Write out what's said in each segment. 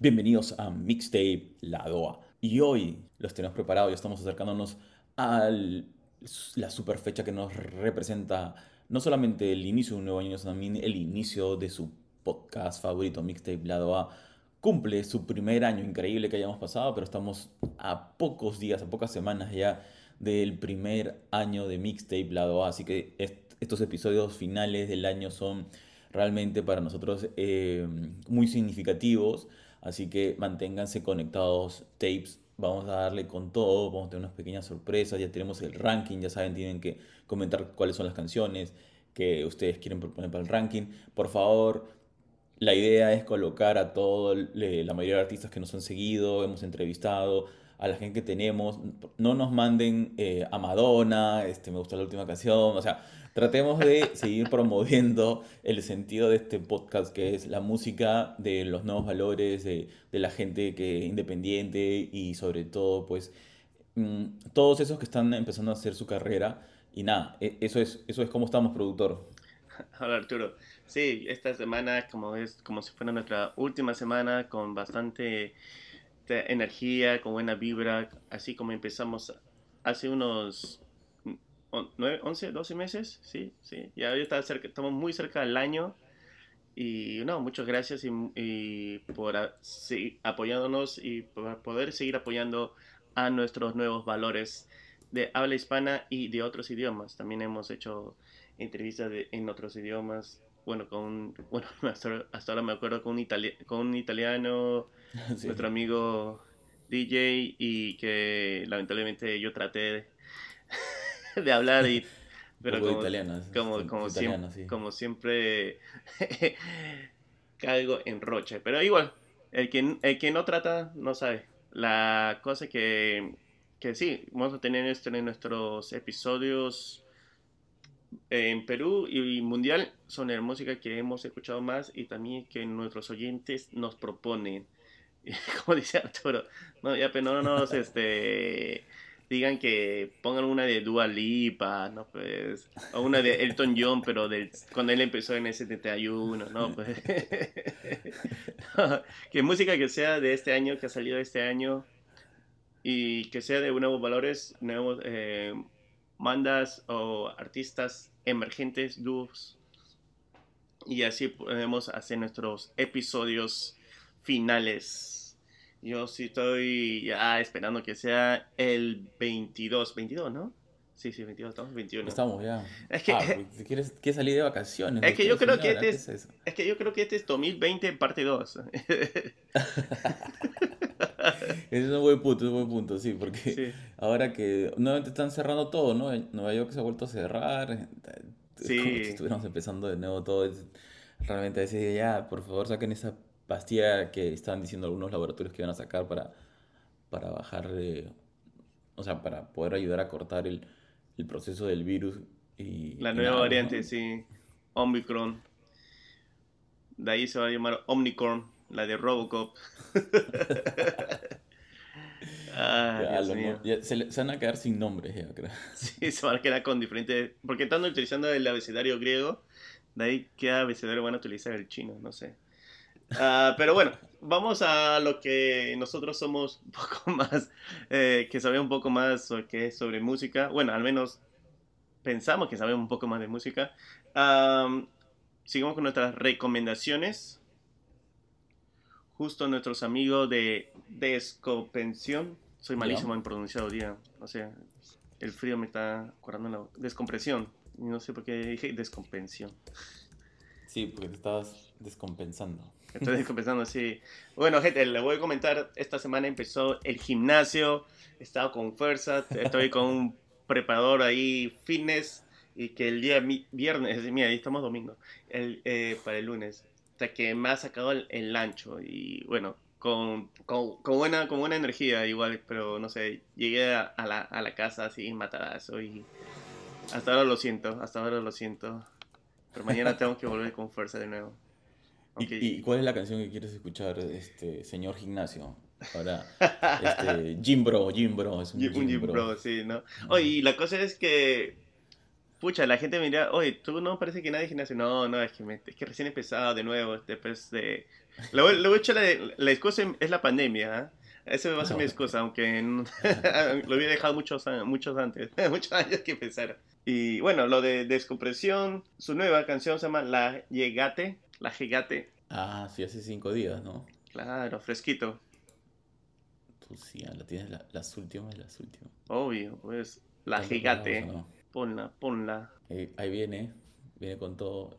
Bienvenidos a Mixtape La Doa. Y hoy los tenemos preparados, ya estamos acercándonos a la super fecha que nos representa no solamente el inicio de un nuevo año, sino también el inicio de su podcast favorito, Mixtape La Doa. Cumple su primer año, increíble que hayamos pasado, pero estamos a pocos días, a pocas semanas ya del primer año de Mixtape La Doa. Así que estos episodios finales del año son realmente para nosotros eh, muy significativos Así que manténganse conectados, tapes. Vamos a darle con todo, vamos a tener unas pequeñas sorpresas, ya tenemos el ranking, ya saben, tienen que comentar cuáles son las canciones que ustedes quieren proponer para el ranking. Por favor, la idea es colocar a toda la mayoría de artistas que nos han seguido, hemos entrevistado, a la gente que tenemos. No nos manden eh, a Madonna, este, me gustó la última canción, o sea, tratemos de seguir promoviendo el sentido de este podcast, que es la música de los nuevos valores, de, la gente que independiente y sobre todo, pues, mm, todos esos que están empezando a hacer su carrera. Y nada, e, eso es, eso es como estamos, productor. Hola Arturo. Sí, esta semana como es como si fuera nuestra última semana con bastante energía, con buena vibra, así como empezamos hace unos 9, 11, 12 meses, sí, sí, ya está cerca, estamos muy cerca del año y no, muchas gracias y, por seguir apoyándonos y por poder seguir apoyando a nuestros nuevos valores de habla hispana y de otros idiomas. También hemos hecho entrevistas en otros idiomas. Bueno, con bueno, hasta, ahora me acuerdo con un, con un italiano, nuestro amigo DJ, y que lamentablemente yo traté de, hablar y... Pero como, italiano, como, como, siempre, como siempre caigo en roche. Pero igual, el que, el que no trata no sabe. La cosa que, que sí, vamos a tener esto en nuestros episodios en Perú y mundial son la música que hemos escuchado más y también que nuestros oyentes nos proponen. como dice Arturo, no, ya, pero no nos este, digan que pongan una de Dua Lipa, ¿no? Pues, o una de Elton John, pero del, cuando él empezó en el 71, ¿no? Pues, que música que sea de este año, que ha salido este año, y que sea de nuevos valores, nuevos eh, bandas o artistas emergentes, dúos, y así podemos hacer nuestros episodios finales. Yo sí estoy ya esperando que sea el 22, 22, ¿no? Sí, sí, 22, estamos 21. Estamos ya. Es que, ah, ¿quieres, quieres, salir de vacaciones. Es que, yo creo que este es, es, que yo creo que este es 2020 parte 2. Ese es un buen punto, es un buen punto, sí, porque ahora que nuevamente están cerrando todo, ¿no? Nueva York se ha vuelto a cerrar. Sí. como si estuviéramos empezando de nuevo todo. Realmente decir, ya, por favor, saquen esa pastilla que estaban diciendo algunos laboratorios que iban a sacar para, para bajar, o sea, para poder ayudar a cortar el, el proceso del virus. Y, la nueva variante, sí, Omicron. De ahí se va a llamar Omnicorn, la de Robocop. se, van a quedar sin nombres, ya creo. Sí, se van a quedar con diferentes. Porque están utilizando el abecedario griego, de ahí qué abecedario van a utilizar el chino, no sé. Ah, pero bueno, vamos a lo que nosotros somos un poco más, eh, que sabemos un poco más sobre, sobre música. Bueno, al menos pensamos que sabemos un poco más de música. sigamos con nuestras recomendaciones. Justo nuestros amigos de Descompensión. Soy malísimo en pronunciado día. O sea, el frío me está acordando la descompresión. No sé por qué dije descompensión. Sí, porque te estabas descompensando. Estoy descompensando, sí. Bueno, gente, le voy a comentar, esta semana empezó el gimnasio, he estado con fuerza, estoy con un preparador ahí, fitness, y que el día viernes, mira, ahí estamos domingo, el, eh, para el lunes, hasta que me ha sacado el, ancho, y bueno, con, con, con, buena, con buena energía igual, pero no sé, llegué a, la, a la casa así matadazo y hasta ahora lo siento, hasta ahora lo siento. Pero mañana tengo que volver con fuerza de nuevo. ¿Y, cuál es la canción que quieres escuchar, este señor gimnasio? Ahora, este, Jim Bro, Jim Bro, es un, Jim, Bro. sí, ¿no? Oye, y la cosa es que pucha, la gente me dirá, oye, tú no parece que nadie gimnasio. No, no, es que, me- es que recién he empezado de nuevo, después de... Luego, luego he hecho la, la excusa es la pandemia, ¿ah? Esa va a ser mi excusa, aunque no- lo había dejado muchos, muchos antes, muchos años que empezara. Y bueno, lo de Descompresión, su nueva canción se llama La Llegate, La Llegate, Ah, sí, hace cinco días, ¿no? claro, fresquito, Tú sí, ah, la tienes la- las últimas, las últimas. obvio, pues La ¿Están Gigate, preparados o no? ponla, ponla. Eh, ahí viene, viene con todo.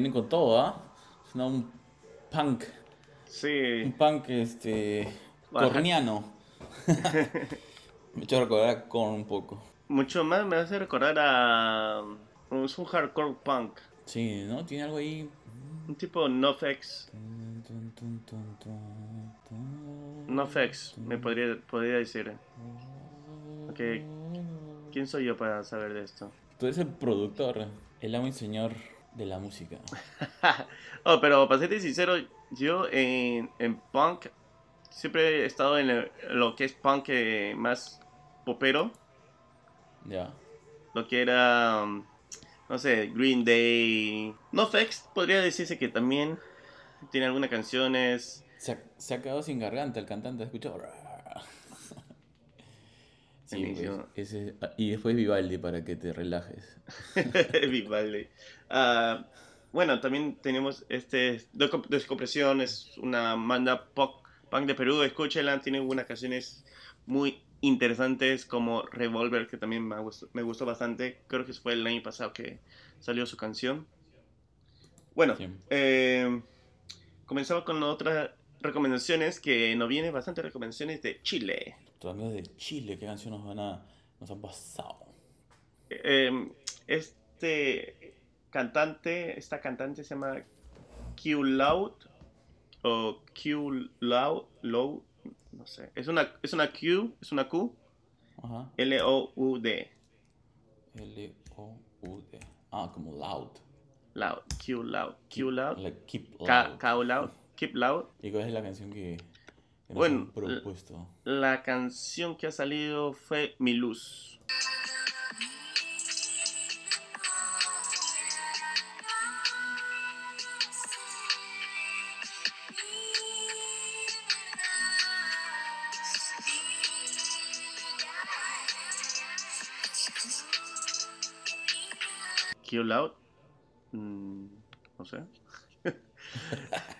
Vienen con todo, ¿ah? Suena un punk, un Sí, punk este Baja. corniano. Me he hecho recordar a Korn un poco. mucho más me hace recordar a... Es un hardcore punk, Sí, ¿no? Tiene algo ahí. un tipo NoFX, NoFX, me podría, podría decir. Ok, ¿quién soy yo para saber de esto? Tú eres el productor, el amo y señor de la música. oh, pero para serte sincero, yo en, en punk siempre he estado en el- lo que es punk eh, más popero, Ya. lo que era, um, no sé, Green Day. NoFX podría decirse que también tiene algunas canciones. Se ha, se ha quedado sin garganta el cantante, ¿has escuchado? Sí, pues, ese- y después Vivaldi para que te relajes. Vivaldi. Ah, bueno, también tenemos este Descom- Descompresión, es una banda pop, punk de Perú, escúchenla, tiene unas canciones muy interesantes como Revolver, que también me gustó, me gustó bastante, creo que fue el año pasado que salió su canción. Bueno, eh, comenzamos con otras recomendaciones, que nos vienen bastantes recomendaciones de Chile. Tus amigos de Chile, ¿qué canción nos van a, nos han pasado? Eh, este cantante, esta cantante se llama Q Loud o Q Loud, Loud, no sé, es una, es una Q, es una Q, Ajá. L O U D, L-O-U-D. Ah, como loud. Loud, Q Loud, Q Loud, Like keep K, loud. K Loud, Keep Loud. ¿Y cuál es la canción que, que nos Bueno, han propuesto? La canción que ha salido fue Mi Luz. Q Loud, mm, no sé.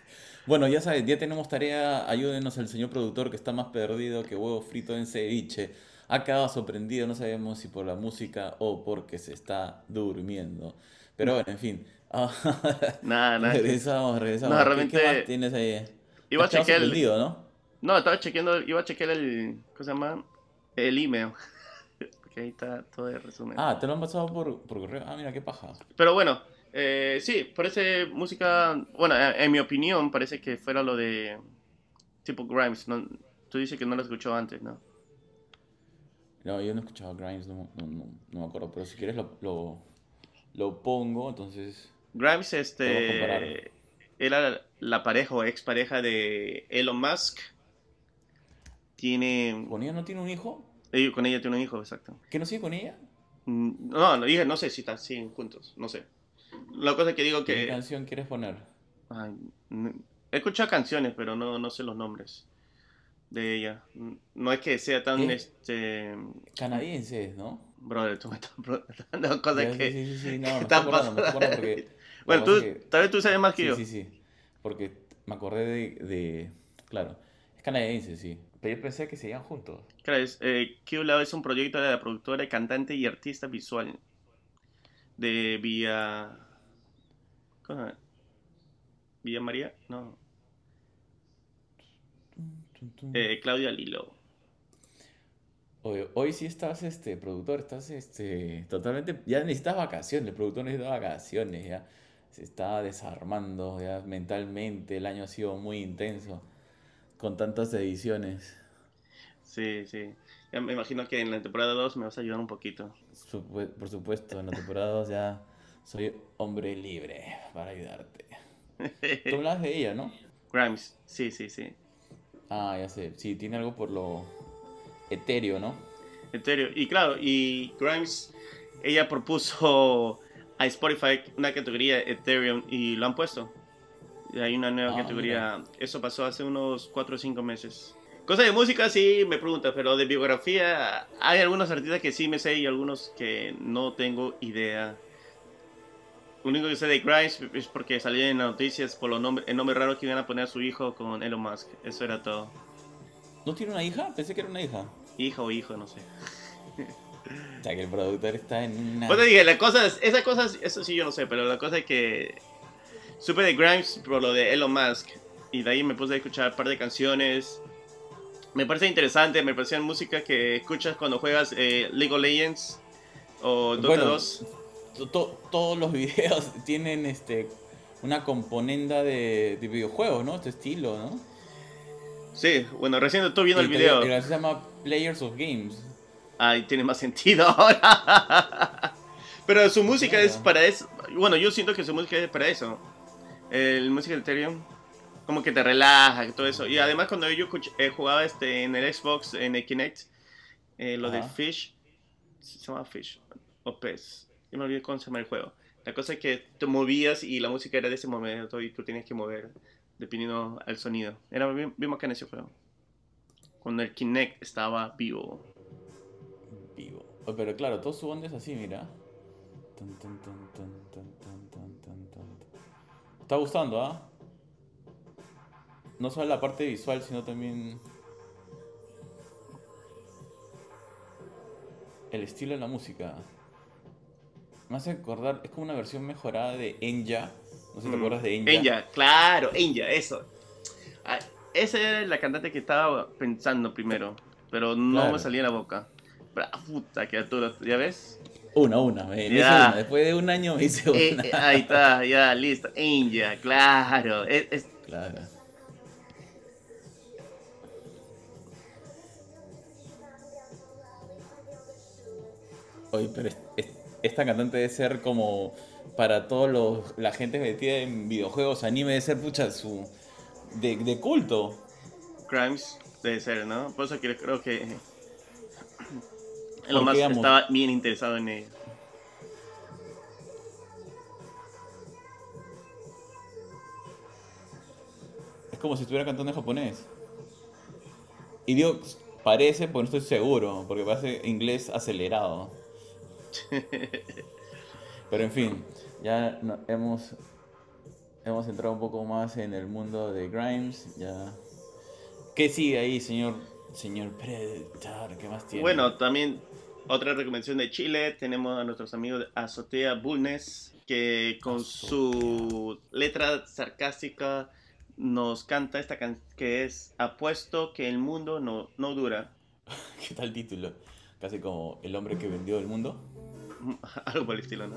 Bueno, ya sabes, ya tenemos tarea. Ayúdenos al señor productor que está más perdido que huevo frito en ceviche. Ha quedado sorprendido, no sabemos si por la música o porque se está durmiendo. Pero bueno, en fin. Nada, nada. regresamos, regresamos. No, ¿Qué- realmente- ¿Qué, más tienes ahí? Iba a chequear el, ¿no? No, estaba chequeando, iba a chequear el, ¿cómo se llama? El email. Porque ahí está todo el resumen. Ah, te lo han pasado por, por correo. Ah, mira, qué paja. Pero bueno, eh, sí, parece música, bueno, eh, en mi opinión parece que fuera lo de tipo Grimes. ¿no? Tú dices que no lo escuchó antes, ¿no? No, yo no he escuchado Grimes, no, no, no, no me acuerdo. Pero si quieres lo, lo, lo pongo, entonces. Grimes, este, era la pareja o expareja de Elon Musk. Tiene, ¿Con ella no tiene un hijo? eh, con ella tiene un hijo, exacto. ¿Que no sigue con ella? Mm, No, no dije, no sé si están siguen juntos, no sé. La cosa que digo ¿Qué que canción quieres poner? Ay, he escuchado canciones, pero no, no sé los nombres de ella. No es que sea tan, ¿Qué? este... Canadienses, ¿no? Brother, tú me estás preguntando cosas Ya, que... Sí, sí, sí, sí, no, me están acordando porque... Bueno, tú, que que- tal vez tú sabes más que Sí, yo. sí, sí, porque me acordé de, de... Claro, es canadiense, sí. Pero yo pensé que se iban juntos. Claro, es, eh, Q Love es un proyecto de la productora, cantante y artista visual de Vía... ¿cómo? Villa María, no. Eh, Claudia Lilo. Hoy, hoy sí estás, este, productor, estás, este, totalmente, ya necesitas vacaciones, el productor necesita vacaciones, ya se está desarmando, ya mentalmente, el año ha sido muy intenso, con tantas ediciones. Sí, sí. Ya me imagino que en la temporada 2 me vas a ayudar un poquito. Por supuesto, en la temporada 2 ya soy hombre libre para ayudarte. Tú hablas de ella, ¿no? Grimes, sí, sí, sí. Ah, ya sé, sí, tiene algo por lo etéreo, ¿no? Etéreo. Y claro, y Grimes, ella propuso a Spotify una categoría Ethereum y lo han puesto. Y hay una nueva Ah, categoría. Eso pasó hace unos 4 o 5 meses. Cosa de música sí me pregunta, pero de biografía hay algunos artistas que sí me sé y algunos que no tengo idea. Lo único que sé de Grimes es porque salió en las noticias por los nombres, el nombre raro que iban a poner a su hijo con Elon Musk. Eso era todo. ¿No tiene una hija? Pensé que era una hija. Hija o hijo, no sé. O sea, que el productor está en una... Pues te dije, la cosa es, esa cosa, es- eso sí yo no sé, pero la cosa es que supe de Grimes por lo de Elon Musk y de ahí me puse a escuchar un par de canciones. Me parece interesante, me parecían música que escuchas cuando juegas eh, League of Legends o Dota Bueno, 2. to- to- todos los videos tienen este una componenda de, de videojuegos, ¿no? Este estilo, ¿no? Sí, bueno, recién estoy viendo el Y video. y se llama Players of Games. Ay, tiene más sentido ahora. Pero su música es para eso. Bueno, yo siento que su música es para eso. El música de Ethereum como que te relaja y todo eso. Y además cuando yo eh, jugaba este, en el Xbox, en el Kinect, eh, lo Ajá. de Fish, se llama Fish, o Pez, yo me olvidé cómo se llama el juego. La cosa es que te movías y la música era de ese momento y tú tenías que mover dependiendo al sonido. Era bien, bien bacán ese juego. Cuando el Kinect estaba vivo. Vivo. Oh, pero claro, todo su onda es así, mira. Tan, tan, tan, Está gustando, ¿ah? ¿eh? No solo la parte visual, sino también el estilo de la música. Me hace acordar, es como una versión mejorada de Enya. No sé si te Mm. acuerdas de Enya. Enya, claro, Enya, eso. Ah, esa era la cantante que estaba pensando primero, pero no Claro. me salía en la boca. Pero, puta criatura, ¿ya ves? Una, una, me, hice una. Después de un año me hice Eh, una. eh, ahí está, ya, listo. Enya, claro. Es, es- Claro. Oye, pero es- es- esta cantante debe ser como para todos los la gente metida en videojuegos, anime, debe ser pucha su de, de culto. Crimes, debe ser, ¿no? Por eso que creo que Elon Musk estaba bien interesado en ella. Es como si estuviera cantando en japonés. Y digo, parece, pues no estoy seguro, porque parece inglés acelerado. Pero en fin, ya no- hemos, hemos entrado un poco más en el mundo de Grimes. Ya. ¿Qué sigue ahí, señor, señor Predator? ¿Qué más tiene? Bueno, también otra recomendación de Chile, tenemos a nuestros amigos de Azotea Bulnes, que con su letra sarcástica nos canta esta canción que es Apuesto que el mundo no, no dura. ¿Qué tal título? Casi como el hombre que vendió el mundo. Algo por el estilo, ¿no?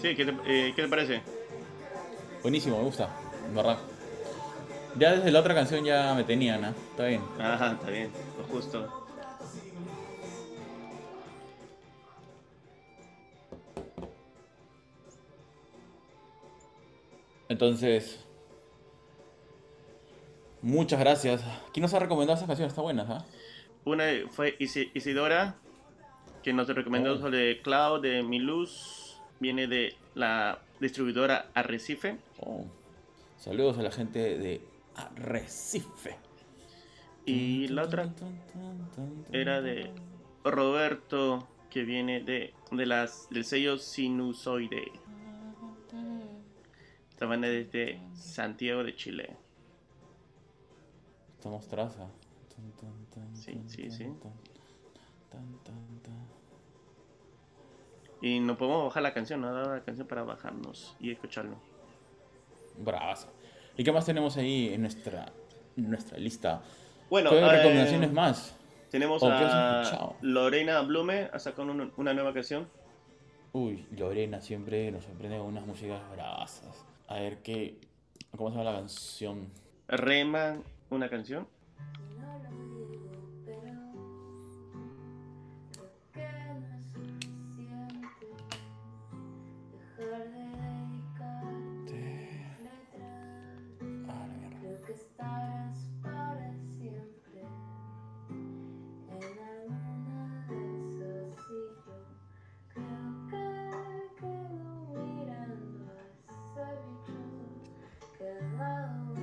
Sí, ¿qué te, eh, ¿qué te parece? Buenísimo, me gusta, en verdad. Ya desde la otra canción ya me tenían, ¿ah? Está bien. Ajá, está bien, lo justo. Entonces, muchas gracias. ¿Quién nos ha recomendado esas canciones? Está buenas, ¿ah? una fue Isi- Isidora, que nos recomendó Oh. sobre Cloud de Miluz. Viene de la distribuidora Arrecife. Oh, Saludos a la gente de Arrecife. Y la otra era de Roberto, que viene de, de las, del sello Sinusoide. Esta banda es desde Santiago de Chile. Estamos traza. Sí, sí, sí. Y no podemos bajar la canción, no ha dado la canción para bajarnos y escucharlo. Bravazo. ¿Y qué más tenemos ahí en nuestra, en nuestra lista? Bueno, ¿Qué eh, recomendaciones más? tenemos ¿O qué has a? Lorena Blume, ha sacado un- una nueva canción. Uy, Lorena siempre nos sorprende con unas músicas bravasas. A ver qué. ¿Cómo se llama la canción? Rema, una canción. Ha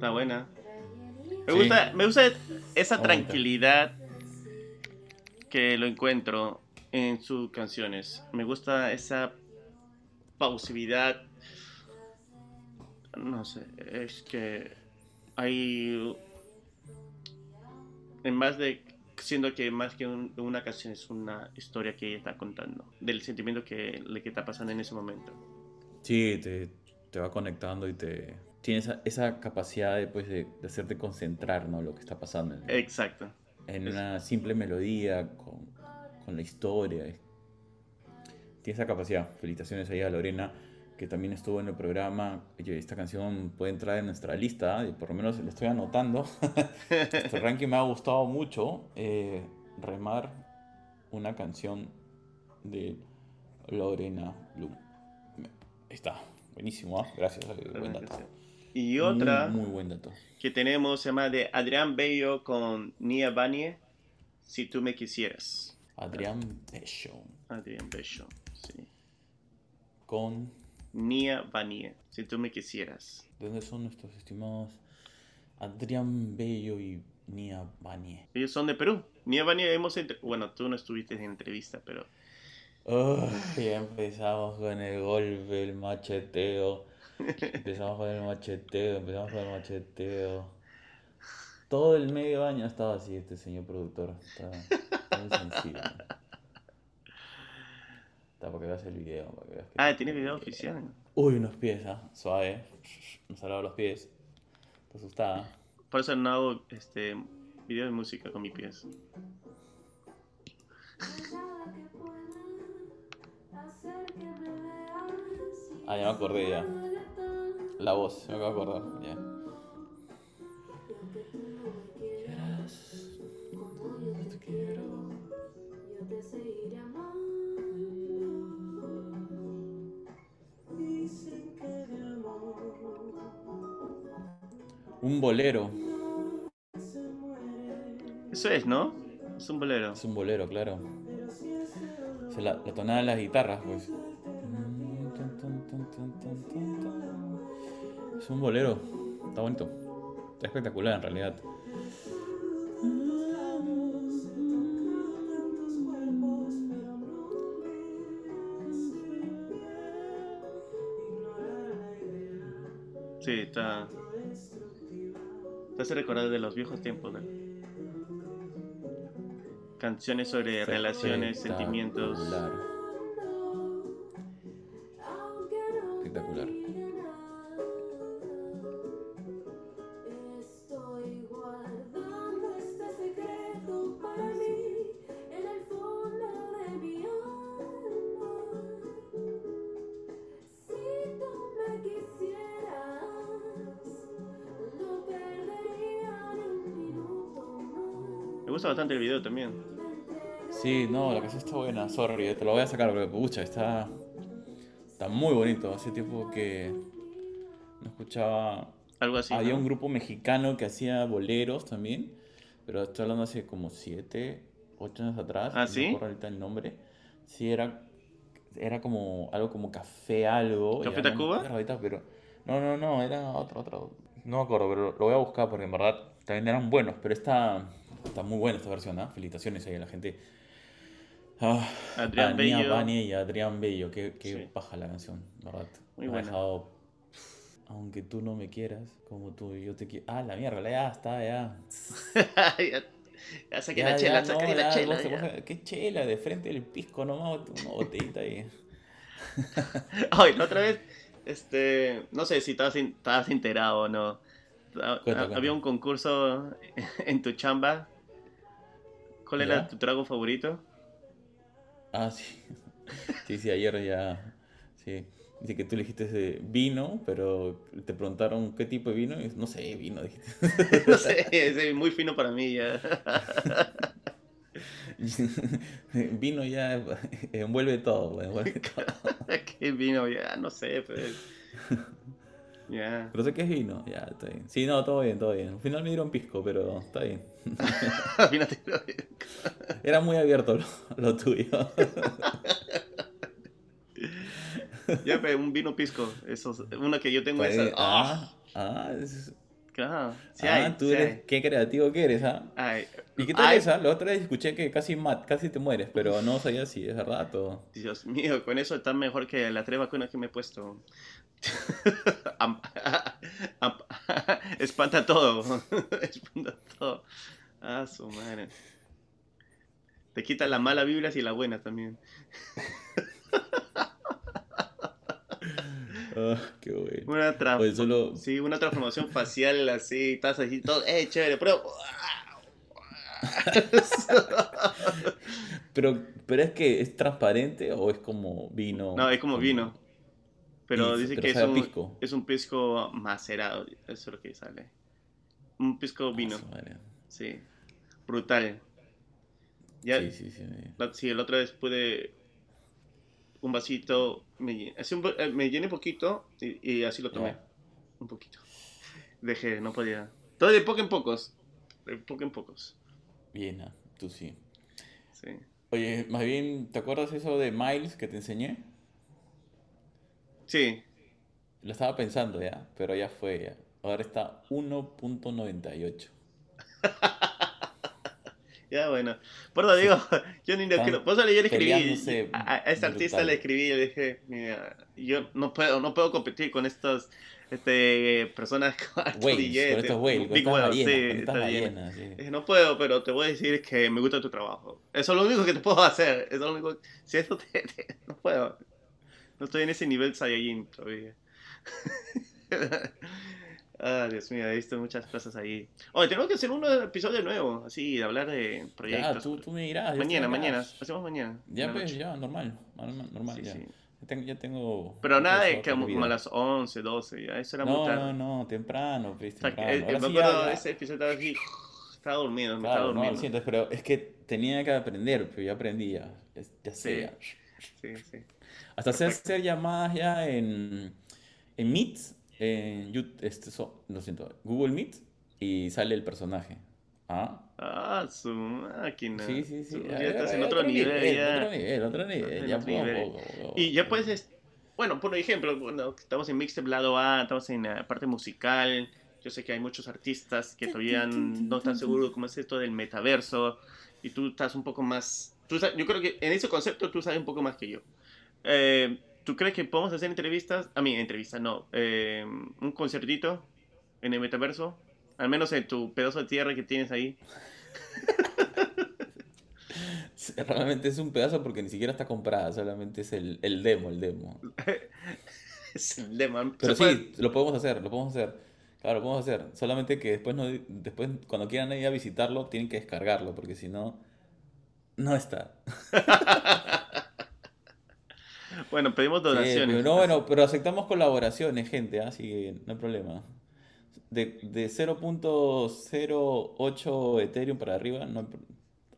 Está buena. Me Sí. gusta, me gusta esa tranquilidad que lo encuentro en sus canciones. Me gusta esa pausividad. No sé, es que hay en más de siendo que más que un- una canción es una historia que ella está contando del sentimiento que le que está pasando en ese momento. Sí, te, te va conectando y te. Tiene esa, esa capacidad de, pues, de, de hacerte concentrar, ¿no? Lo que está pasando en, Exacto. en una simple melodía, con, con la historia. es- Tiene esa capacidad. Felicitaciones ahí a Lorena, que también estuvo en el programa. Oye, esta canción puede entrar en nuestra lista, y por lo menos lo estoy anotando. este ranking me ha gustado mucho. eh, remar una canción de Lorena Bloom. Ahí está, buenísimo, ¿ah? gracias, eh, buen dato. Y otra Muy, muy buen dato. que tenemos se llama de Adrián Bello con Nia Banie, Si tú me quisieras. Adrián Bello Adrián Bello, sí. con Nia Banie, Si tú me quisieras. ¿De dónde son nuestros estimados Adrián Bello y Nia Banie? Ellos son de Perú. Nia Banie hemos... entre- Bueno, tú no estuviste en entrevista, pero... Uy, ya empezamos con el golpe, el macheteo. Empezamos con el macheteo, empezamos con el macheteo. Todo el medio año ha estado así este señor productor. Está, está muy sensible. Está para que veas el video. Para que veas que- Ah, tiene video oficial. Uy, unos pies, ¿ah? Suave. Nos ha lavado los pies. Está asustada. Por eso no hago este video de música con mis pies. Ah, ya me acordé ya. La voz, me acabo de acordar. Ya. que tú no me quieras como yo te quiero. Yo te seguiré amando. Dicen que de amor Un bolero. Eso es, ¿no? Es un bolero. Es un bolero, claro. O sea, la, la tonada de las guitarras, pues. Es un bolero. Está bonito. Está espectacular en realidad. Sí, está... Te hace recordar de los viejos tiempos. ¿no? Canciones sobre relaciones, sentimientos. Me gusta bastante el video también. Sí, no, la canción está buena, sorry, te lo voy a sacar porque pucha, está, está muy bonito. Hace tiempo que no escuchaba. Algo así. Había ¿no? un grupo mexicano que hacía boleros también, pero estoy hablando hace como 7, 8 años atrás. ¿Ah, no sí? acuerdo ahorita el nombre. Sí, era, era como algo como café algo. ¿Café no Tacuba? ahorita, pero no, no, no, era otro, otro. No me acuerdo, pero lo voy a buscar porque en verdad también eran buenos, pero está, está muy buena esta versión, ¿ah? Felicitaciones ahí a la gente. Ah, Adrián Bello. Bani y Adrián Bello, qué, qué Sí. paja la canción, ¿verdad? Muy Me ha buena. dejado, aunque tú no me quieras, como tú y yo te quiero. Ah, la mierda, ya está, ya. ya, ya saqué Ya, la chela, ya, saqué no, la ya, chela. vos- ¿Qué chela? De frente del pisco nomás, una botellita ahí. Ay, la otra vez, este, no sé si estabas, in- estabas enterado o no. Ah, Cuenta, ah, cuenta. Había un concurso en tu chamba. ¿Cuál era ¿Ya? tu trago favorito? Ah, sí. Sí, sí, ayer ya. Sí. Dice que tú le dijiste ese vino, pero te preguntaron qué tipo de vino. y no sé, vino, dijiste. No sé, es muy fino para mí ya. vino ya envuelve todo, envuelve todo. ¿Qué vino? Ya, no sé, pues. Ya. Pero sé que es vino, ya, está bien. Sí, no, todo bien, todo bien. Al final me dieron pisco, pero está bien. Al final te lo digo. Era muy abierto lo, lo tuyo. Ya, pero un vino pisco. Eso, es- uno que yo tengo Pues, esa. ah, ah, es- Claro, sí ah, hay, tú sí eres, hay. qué creativo que eres, ¿ah? Ay, ¿Y qué tal ay, esa? La otra vez escuché que casi mat, casi te mueres, pero no sabía si es verdad o... Dios mío, con eso está mejor que las tres vacunas que me he puesto. Espanta todo. Espanta todo. Ah, su madre. Te quita la mala vibras y la buena también. Ah, qué bueno. Una, tra- Oye, solo... sí, una transformación facial así, estás así, todo, eh, chévere, pero... Pero, pero es que es transparente o es como vino. No, es como vino. Pero dice pero que es un, pisco. es un pisco macerado, eso es lo que sale. Un pisco vino, Ah, su madre. sí. Brutal. Ya, Sí, sí, sí. La- Sí, la otra vez pude un vasito, me, así un eh, me llené poquito y, y así lo tomé. Un poquito. Dejé, no podía. Todo de poco en pocos. De poco en pocos. Bien, ah, tú sí. Sí. Oye, más bien, ¿te acuerdas eso de Miles que te enseñé? Sí. Lo estaba pensando ya, pero ya fue ya. Ahora está 1.98. Ya, bueno. Por eso digo, yo ni lo quiero. Por eso yo le escribí. A, a- este artista le escribí y le dije, mira, yo no puedo, no puedo competir con estos este, personas con alto Whales, billete, con estos whales, big estas whales, sí, estas está bien. ballenas, sí. Dije, no puedo, pero te voy a decir que me gusta tu trabajo. Eso es lo único que te puedo hacer. Eso es lo único. Si eso te, te- no puedo. No estoy en ese nivel Saiyajin todavía. Ah, Dios mío, he visto muchas cosas ahí. Oye, tenemos que hacer un episodio nuevo, así, de hablar de Ya, proyectos. tú, tú me dirás. yo mañana, mañana. Hacemos mañana. Ya, pues, ya, normal. Normal, Sí, ya. sí. Ya tengo, ya tengo Pero nada de que como a las 11, 12, ya. Eso era muy No, tarde. no, no, temprano, pues, O sea, que, temprano. eh, me ya, acuerdo ya. de ese episodio, estaba aquí. Estaba dormido, me Claro, estaba no, lo siento, pero es que tenía que aprender, pero ya aprendí ya. Es- Ya sé, Sí. ya. Sí, sí. Hasta Perfecto. hacer llamadas ya en, en Meet, en Yout- este, so- lo siento, Google Meet, y sale el personaje. ¿Ah? Ah, su máquina. Sí, sí, sí. Ya, ya estás ya, en otro nivel, ya. Otro nivel, otro nivel. En Ya otro nivel. poco, poco a Y ya puedes, bueno, por ejemplo, bueno, estamos en Mixtape lado A, estamos en la parte musical. Yo sé que hay muchos artistas que todavía no están seguros cómo es esto del metaverso. Y tú estás un poco más. Tú, sa- yo creo que en ese concepto tú sabes un poco más que yo. Eh, ¿Tú crees que podemos hacer entrevistas? A mí, entrevistas, no. eh, un concertito en el metaverso. Al menos en tu pedazo de tierra que tienes ahí. Realmente es un pedazo porque ni siquiera está comprada, solamente es el, el demo, el demo. Es el demo. Pero Se sí, lo podemos hacer, lo podemos hacer. Claro, lo podemos hacer. Solamente que después, no, después cuando quieran ir a visitarlo, tienen que descargarlo, porque si no, no está. Bueno, pedimos donaciones. no, bueno, pero aceptamos colaboraciones, gente, así que no hay problema. De, de 0.08 Ethereum para arriba, no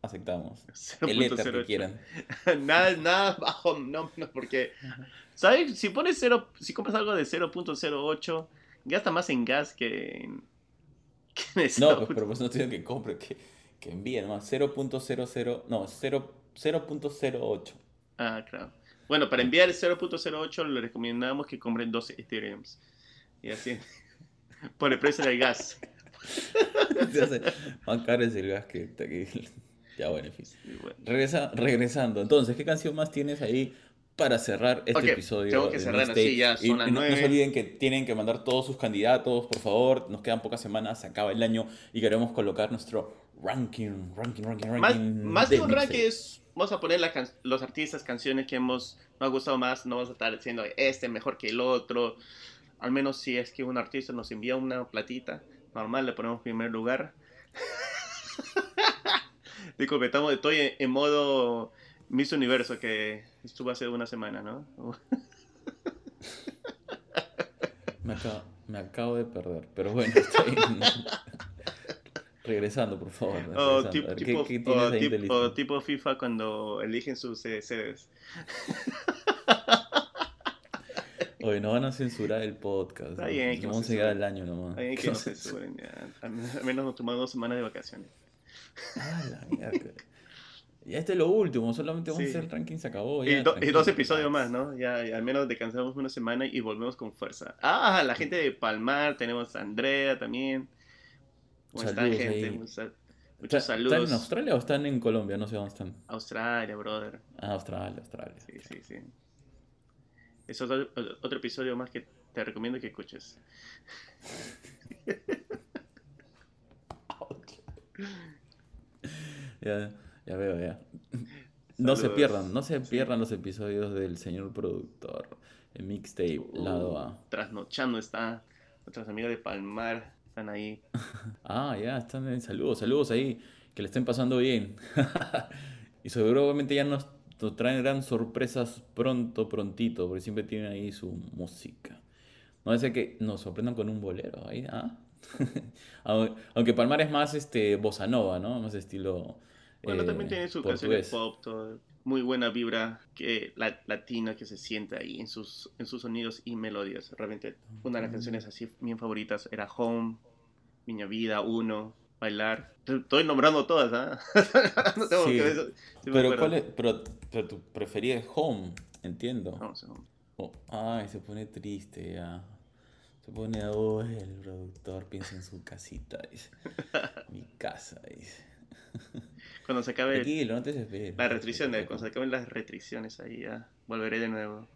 aceptamos. El Ether que 0.08. quieran. nada, nada bajo, no, no, porque, ¿sabes? Si pones cero, si compras algo de 0.08, gasta más en gas que en, que en No, pues, 0.08. pero pues no tienen que compre, que, que envíe nomás. 0.00, no, 0 0.08. Ah, claro. Bueno, para enviar el 0.08 le recomendamos que compren 12 Ethereums. Y así, por el precio del gas. Más caro es el gas que está aquí. Ya, bueno, en fin. Y bueno. Regresa, regresando. Entonces, ¿qué canción más tienes ahí para cerrar este episodio? tengo que cerrar así, ya Y- son las y no, no se olviden que tienen que mandar todos sus candidatos, por favor. Nos quedan pocas semanas, se acaba el año y queremos colocar nuestro ranking, ranking, ranking, Más, ranking. más que de un ranking es, vamos a poner la can- los artistas, canciones que hemos, nos ha gustado más, no vamos a estar diciendo este mejor que el otro. Al menos si es que un artista nos envía una platita, normal, le ponemos primer lugar. y completamos, estoy en, en modo Miss Universo que estuvo hace una semana, ¿no? Me acabo, me acabo de perder, pero bueno, está bien. Regresando, por favor. O regresando. tip- A ver, ¿qué- tipo, qué o o FIFA cuando eligen sus sedes. Oye, no van a censurar el podcast. Está que Vamos a llegar censuren. al año nomás. Ahí que no ya. Al menos nos tomamos dos semanas de vacaciones. Ah, la mierda. Ya este es lo último, solamente vamos Sí. a hacer el ranking, se acabó. Y, do- dos episodios más, ¿no? Ya, ya al menos descansamos una semana y volvemos con fuerza. Ah, la gente de Palmar, tenemos a Andrea también. ¿Cómo están, Saludos gente? ahí. Muchos, ¿Está- muchos ¿Están saludos. en Australia o están en Colombia? No sé dónde están. Australia, brother. Ah, Australia, Australia. Sí, sí, sí. Es otro, otro episodio más que te recomiendo que escuches. Ya, ya veo, ya. No se pierdan, no se Sí. pierdan los episodios del señor productor. El mixtape, lado A. Trasnochando está. Nuestros amigos de Palmar están ahí. Ah, ya, están en saludos, saludos ahí, que le estén pasando bien. y seguramente ya nos, nos traerán sorpresas pronto, prontito, porque siempre tienen ahí su música. No sé que nos sorprendan con un bolero ahí, ¿ah? Au- Aunque Palmar es más este bossa nova, ¿no? Más estilo Bueno, eh, también tiene sus canciones portugués. pop, todo, muy buena vibra que la, latina que se siente ahí en sus, en sus sonidos y melodías. Realmente una de las canciones así bien favoritas era Home, Miña Vida, Uno, Bailar. Estoy nombrando todas, ¿ah? no tengo Sí, que eso- sí Pero. ¿cuál es? Pero, pero tu preferida es Home, entiendo. Vamos, Home. Oh, ay, se pone triste ya. Se pone, oh, el productor piensa en su casita, dice. Mi casa, dice. Cuando se acabe Tranquilo, no te la restricción, cuando se acaben las restricciones ahí ya volveré de nuevo.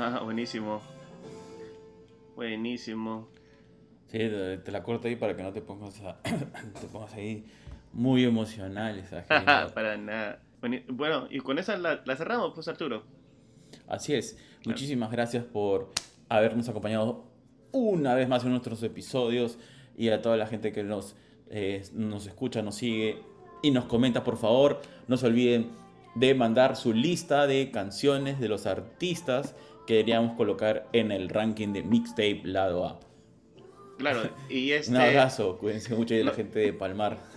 Ajá, buenísimo. Buenísimo. Sí, te, la corto ahí para que no te pongas, a- te pongas ahí muy emocional. esa gente. Para nada. Bueno, y con esa la, la cerramos, pues Arturo. Así es. Muchísimas gracias por habernos acompañado una vez más en nuestros episodios y a toda la gente que nos eh, nos escucha, nos sigue y nos comenta, por favor, no se olviden de mandar su lista de canciones de los artistas que deberíamos colocar en el ranking de mixtape lado A. Claro, y este... Un abrazo, cuídense mucho de la gente de Palmar.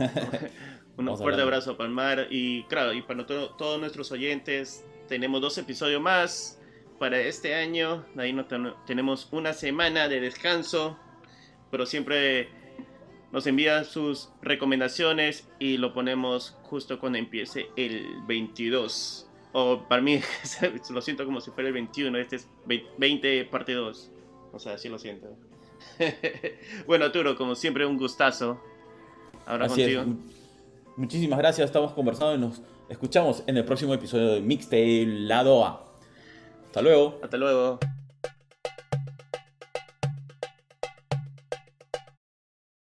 Un Vamos fuerte hablando. abrazo a Palmar y claro, y para to- todos nuestros oyentes, tenemos dos episodios más para este año. Ahí no ten- tenemos una semana de descanso, pero siempre nos envían sus recomendaciones y lo ponemos justo cuando empiece el 22. O para mí, lo siento como si fuera el 21, este es ve- 20 parte 2. O sea, así lo siento. bueno, Arturo, como siempre, un gustazo. Ahora Así contigo. Mu- Muchísimas gracias, estamos conversando y nos escuchamos en el próximo episodio de Mixtape Lado A. Hasta luego. Hasta luego.